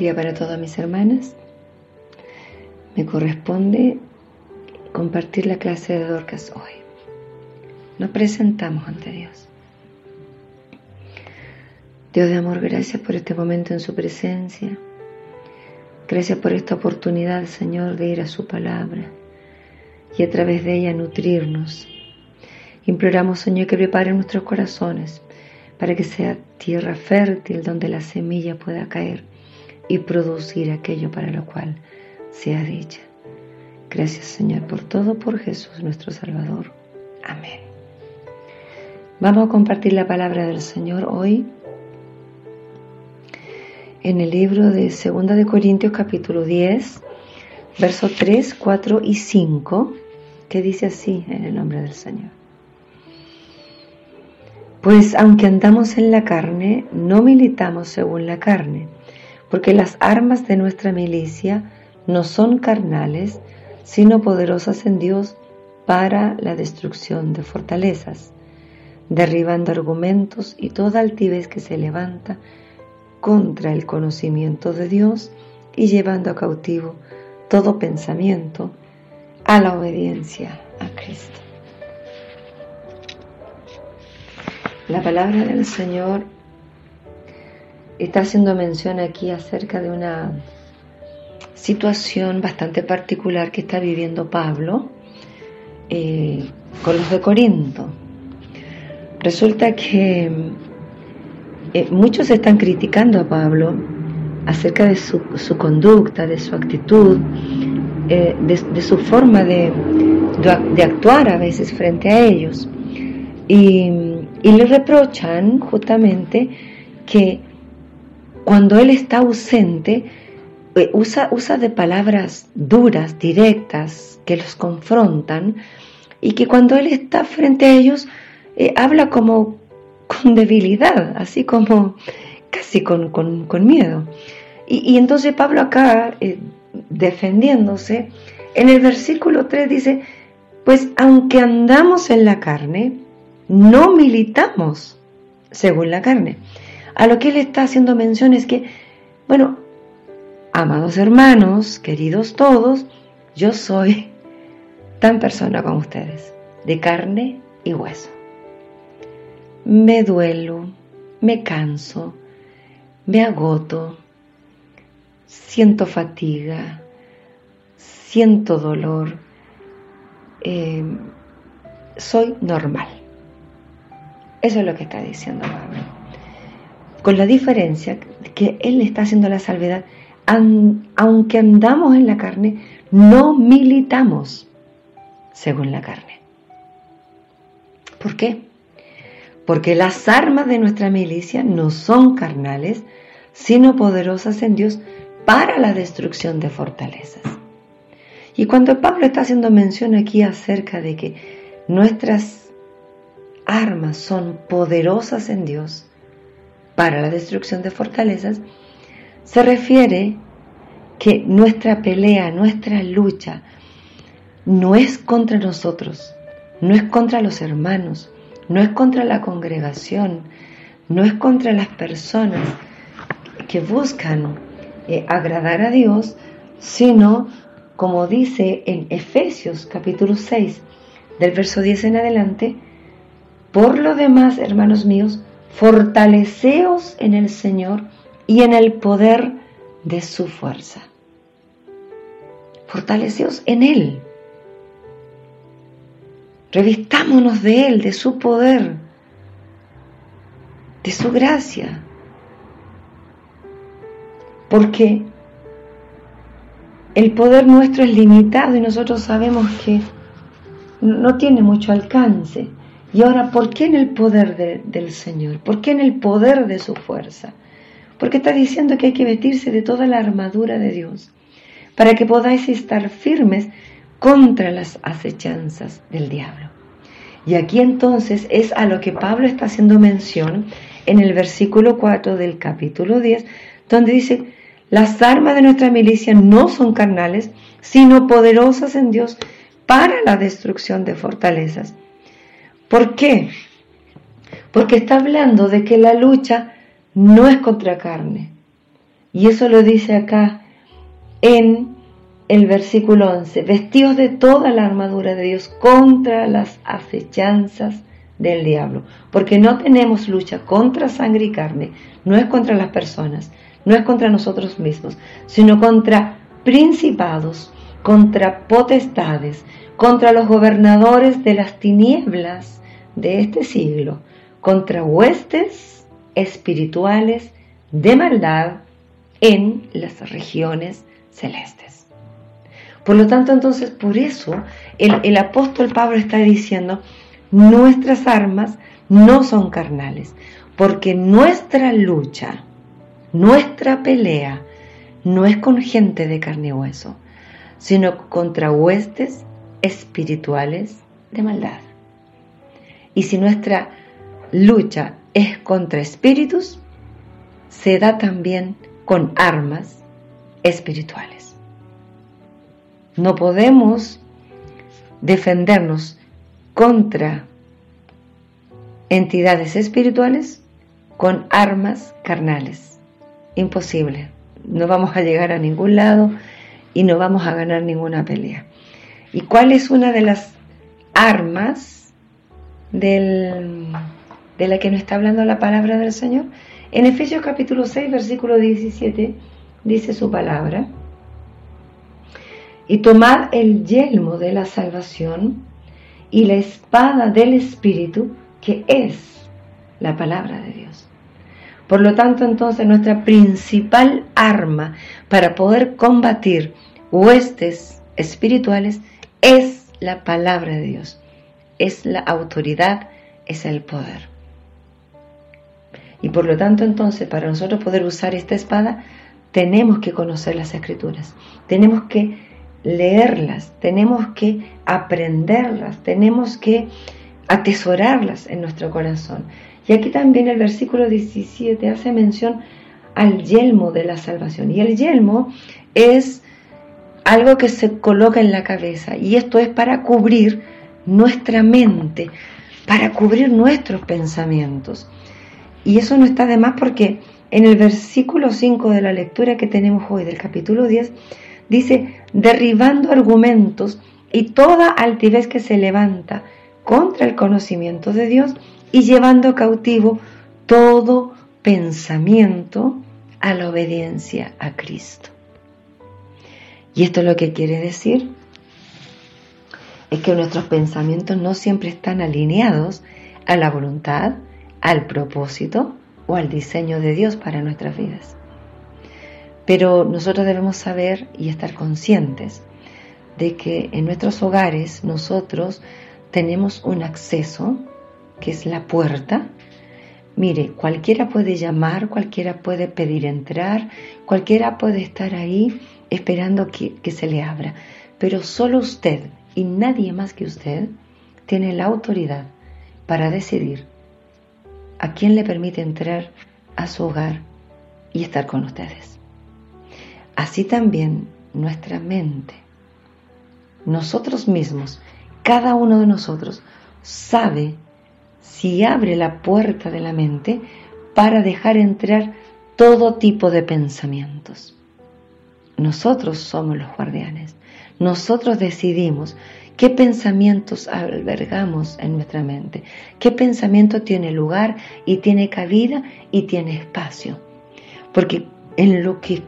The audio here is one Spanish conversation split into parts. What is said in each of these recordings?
día para todas mis hermanas. Me corresponde compartir la clase de Dorcas hoy. Nos presentamos ante Dios. Dios de amor, gracias por este momento en su presencia. Gracias por esta oportunidad, Señor, de ir a su palabra y a través de ella nutrirnos. Imploramos, Señor, que prepare nuestros corazones para que sea tierra fértil donde la semilla pueda caer y producir aquello para lo cual sea dicha. Gracias Señor por todo, por Jesús nuestro Salvador. Amén. Vamos a compartir la palabra del Señor hoy en el libro de 2 de Corintios capítulo 10, versos 3, 4 y 5, que dice así en el nombre del Señor. Pues aunque andamos en la carne, no militamos según la carne, porque las armas de nuestra milicia no son carnales, sino poderosas en Dios para la destrucción de fortalezas, derribando argumentos y toda altivez que se levanta contra el conocimiento de Dios y llevando a cautivo todo pensamiento a la obediencia a Cristo. La palabra del Señor está haciendo mención aquí acerca de una situación bastante particular que está viviendo Pablo eh, con los de Corinto. Resulta que eh, muchos están criticando a Pablo acerca de su, conducta, de su actitud, eh, de, su forma de, actuar a veces frente a ellos. Y y le reprochan justamente que cuando él está ausente, eh, usa, usa de palabras duras, directas, que los confrontan, y que cuando él está frente a ellos, eh, habla como con debilidad, así como casi con, miedo. Y, entonces Pablo acá, eh, defendiéndose, en el versículo 3 dice, pues aunque andamos en la carne, no militamos según la carne. A lo que él está haciendo mención es que, bueno, amados hermanos, queridos todos, yo soy tan persona como ustedes, de carne y hueso. Me duelo, me canso, me agoto, siento fatiga, siento dolor, eh, soy normal. Eso es lo que está diciendo Pablo. Con la diferencia que Él está haciendo la salvedad, aunque andamos en la carne, no militamos según la carne. ¿Por qué? Porque las armas de nuestra milicia no son carnales, sino poderosas en Dios para la destrucción de fortalezas. Y cuando Pablo está haciendo mención aquí acerca de que nuestras armas son poderosas en Dios para la destrucción de fortalezas, se refiere que nuestra pelea, nuestra lucha, no es contra nosotros, no es contra los hermanos, no es contra la congregación, no es contra las personas que buscan eh, agradar a Dios, sino, como dice en Efesios capítulo 6, del verso 10 en adelante, por lo demás, hermanos míos, fortaleceos en el Señor y en el poder de su fuerza. Fortaleceos en Él. Revistámonos de Él, de su poder, de su gracia. Porque el poder nuestro es limitado y nosotros sabemos que no tiene mucho alcance. Y ahora, ¿por qué en el poder del Señor? ¿Por qué en el poder de su fuerza? Porque está diciendo que hay que vestirse de toda la armadura de Dios para que podáis estar firmes contra las acechanzas del diablo. Y aquí entonces es a lo que Pablo está haciendo mención en el versículo 4 del capítulo 10, donde dice, las armas de nuestra milicia no son carnales, sino poderosas en Dios para la destrucción de fortalezas ¿Por qué? Porque está hablando de que la lucha no es contra carne, Y eso lo dice acá en el versículo 11, vestidos de toda la armadura de Dios contra las acechanzas del diablo, porque no tenemos lucha contra sangre y carne, no es contra las personas, no es contra nosotros mismos, sino contra principados, contra potestades, contra los gobernadores de las tinieblas de este siglo, contra huestes espirituales de maldad en las regiones celestes. Por lo tanto, entonces, por eso el, el apóstol Pablo está diciendo, nuestras armas no son carnales, porque nuestra lucha, nuestra pelea, no es con gente de carne y hueso, sino contra huestes espirituales de maldad. Y si nuestra lucha es contra espíritus, se da también con armas espirituales. No podemos defendernos contra entidades espirituales con armas carnales. Imposible. No vamos a llegar a ningún lado y no vamos a ganar ninguna pelea. ¿Y cuál es una de las armas del, de la que nos está hablando la palabra del Señor? En Efesios capítulo 6, versículo 17, dice su palabra, y tomad el yelmo de la salvación y la espada del Espíritu, que es la palabra de Dios. Por lo tanto, entonces nuestra principal arma para poder combatir huestes espirituales es la palabra de Dios, es la autoridad, es el poder. Y por lo tanto, entonces, para nosotros poder usar esta espada, tenemos que conocer las escrituras, tenemos que leerlas, tenemos que aprenderlas, tenemos que atesorarlas en nuestro corazón. Y aquí también el versículo 17 hace mención al yelmo de la salvación. Y el yelmo es algo que se coloca en la cabeza y esto es para cubrir nuestra mente, para cubrir nuestros pensamientos. Y eso no está de más porque en el versículo 5 de la lectura que tenemos hoy del capítulo 10 dice, derribando argumentos y toda altivez que se levanta contra el conocimiento de Dios y llevando cautivo todo pensamiento a la obediencia a Cristo. Y esto lo que quiere decir es que nuestros pensamientos no siempre están alineados a la voluntad, al propósito o al diseño de Dios para nuestras vidas. Pero nosotros debemos saber y estar conscientes de que en nuestros hogares nosotros tenemos un acceso, que es la puerta. Mire, cualquiera puede llamar, cualquiera puede pedir entrar, cualquiera puede estar ahí esperando que, se le abra, pero solo usted y nadie más que usted tiene la autoridad para decidir a quién le permite entrar a su hogar y estar con ustedes. Así también nuestra mente, nosotros mismos, cada uno de nosotros sabe si abre la puerta de la mente para dejar entrar todo tipo de pensamientos. Nosotros somos los guardianes. Nosotros decidimos qué pensamientos albergamos en nuestra mente, qué pensamiento tiene lugar y tiene cabida y tiene espacio. Porque en lo que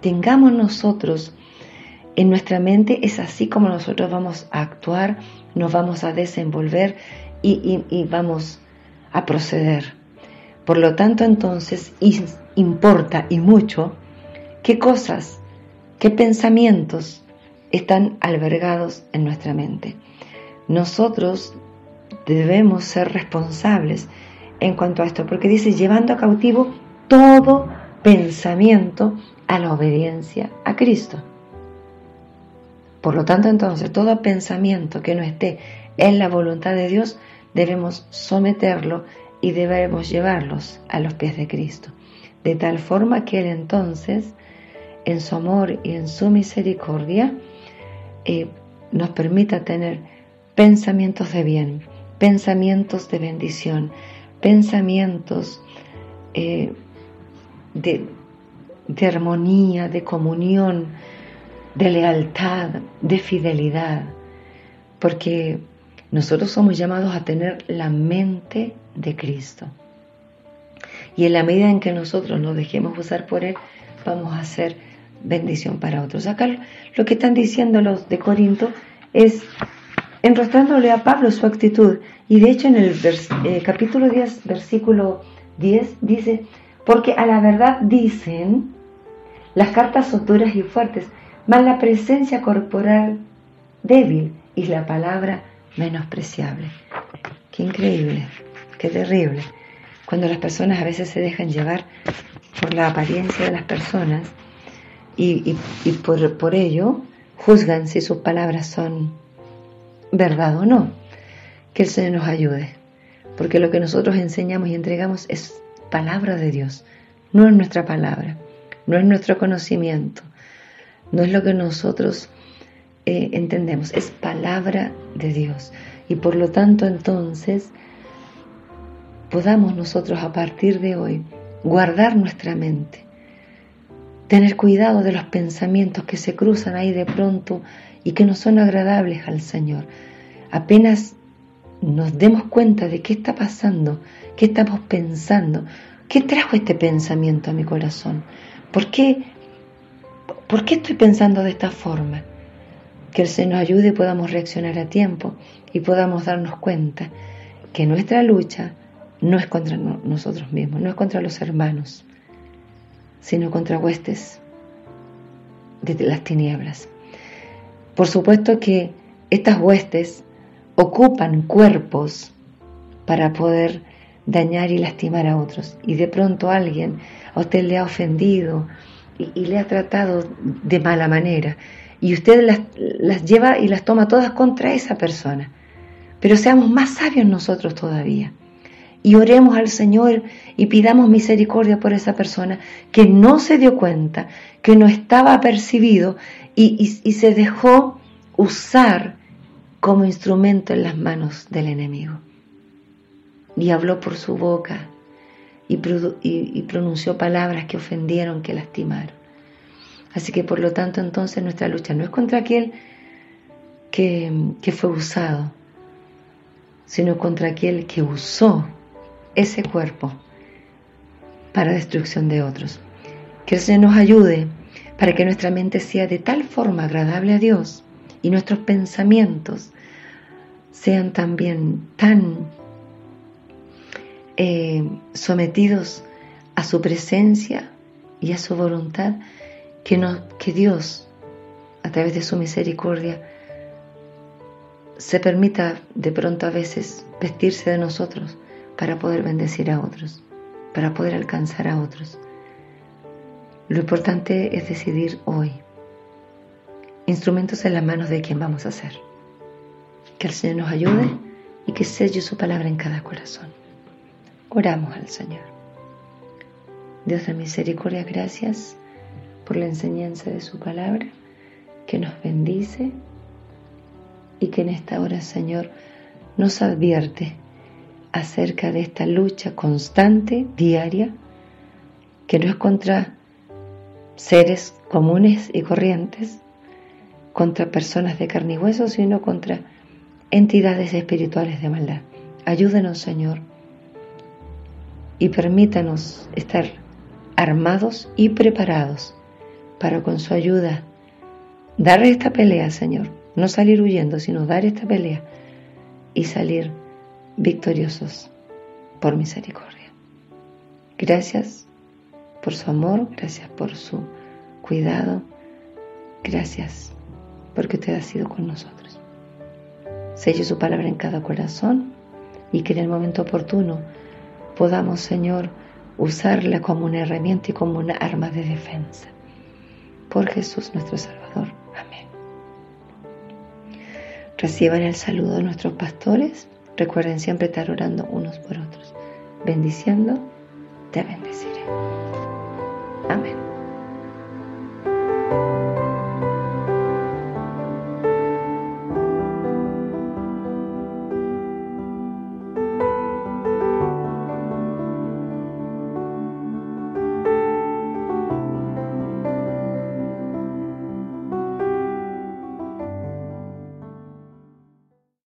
tengamos nosotros en nuestra mente es así como nosotros vamos a actuar, nos vamos a desenvolver y, vamos a proceder. Por lo tanto, entonces importa y mucho qué cosas ¿Qué pensamientos están albergados en nuestra mente? Nosotros debemos ser responsables en cuanto a esto, porque dice llevando a cautivo todo pensamiento a la obediencia a Cristo. Por lo tanto, entonces, todo pensamiento que no esté en la voluntad de Dios, debemos someterlo y debemos llevarlos a los pies de Cristo. De tal forma que Él entonces en su amor y en su misericordia, eh, nos permita tener pensamientos de bien, pensamientos de bendición, pensamientos eh, de, de armonía, de comunión, de lealtad, de fidelidad, porque nosotros somos llamados a tener la mente de Cristo. Y en la medida en que nosotros nos dejemos usar por Él, vamos a hacer bendición para otros. Acá lo que están diciendo los de Corinto es enrostrándole a Pablo su actitud. Y de hecho en el eh, capítulo 10, versículo 10 dice, porque a la verdad dicen, las cartas son duras y fuertes, mas la presencia corporal débil y la palabra menospreciable. Qué increíble, qué terrible. Cuando las personas a veces se dejan llevar por la apariencia de las personas y, por, por ello juzgan si sus palabras son verdad o no. Que el Señor nos ayude, porque lo que nosotros enseñamos y entregamos es palabra de Dios, no es nuestra palabra, no es nuestro conocimiento, no es lo que nosotros eh, entendemos, es palabra de Dios. Y por lo tanto entonces podamos nosotros a partir de hoy guardar nuestra mente, tener cuidado de los pensamientos que se cruzan ahí de pronto y que no son agradables al Señor. Apenas nos demos cuenta de qué está pasando, qué estamos pensando, qué trajo este pensamiento a mi corazón, por qué, por qué estoy pensando de esta forma. Que el Señor nos ayude y podamos reaccionar a tiempo y podamos darnos cuenta que nuestra lucha no es contra nosotros mismos, no es contra los hermanos, sino contra huestes de las tinieblas. Por supuesto que estas huestes ocupan cuerpos para poder dañar y lastimar a otros. Y de pronto alguien a usted le ha ofendido y, le ha tratado de mala manera. Y usted las, lleva y las toma todas contra esa persona. Pero seamos más sabios nosotros todavía. Y oremos al Señor y pidamos misericordia por esa persona que no se dio cuenta, que no estaba percibido y, y se dejó usar como instrumento en las manos del enemigo. Y habló por su boca y, pronunció palabras que ofendieron, que lastimaron. Así que por lo tanto entonces nuestra lucha no es contra aquel que, que fue usado, sino contra aquel que usó ese cuerpo para destrucción de otros. Que el Señor nos ayude para que nuestra mente sea de tal forma agradable a Dios y nuestros pensamientos sean también tan eh, sometidos a su presencia y a su voluntad que, que Dios, a través de su misericordia, se permita de pronto a veces vestirse de nosotros para poder bendecir a otros, para poder alcanzar a otros. Lo importante es decidir hoy, instrumentos en las manos de quien vamos a ser. Que el Señor nos ayude y que selle su palabra en cada corazón. Oramos al Señor. Dios de misericordia, gracias por la enseñanza de su palabra que nos bendice y que en esta hora, Señor, nos advierte acerca de esta lucha constante, diaria, que no es contra seres comunes y corrientes, contra personas de carne y hueso, sino contra entidades espirituales de maldad. Ayúdenos, Señor, y permítanos estar armados y preparados para con su ayuda dar esta pelea, Señor. No salir huyendo, sino dar esta pelea y salir victoriosos por misericordia. Gracias por su amor, gracias por su cuidado, gracias porque usted ha sido con nosotros. Selle su palabra en cada corazón y que en el momento oportuno podamos, Señor, usarla como una herramienta y como una arma de defensa. Por Jesús nuestro Salvador. Amén. Reciban el saludo de nuestros pastores. Recuerden siempre estar orando unos por otros. Bendiciendo, te bendeciré. Amén.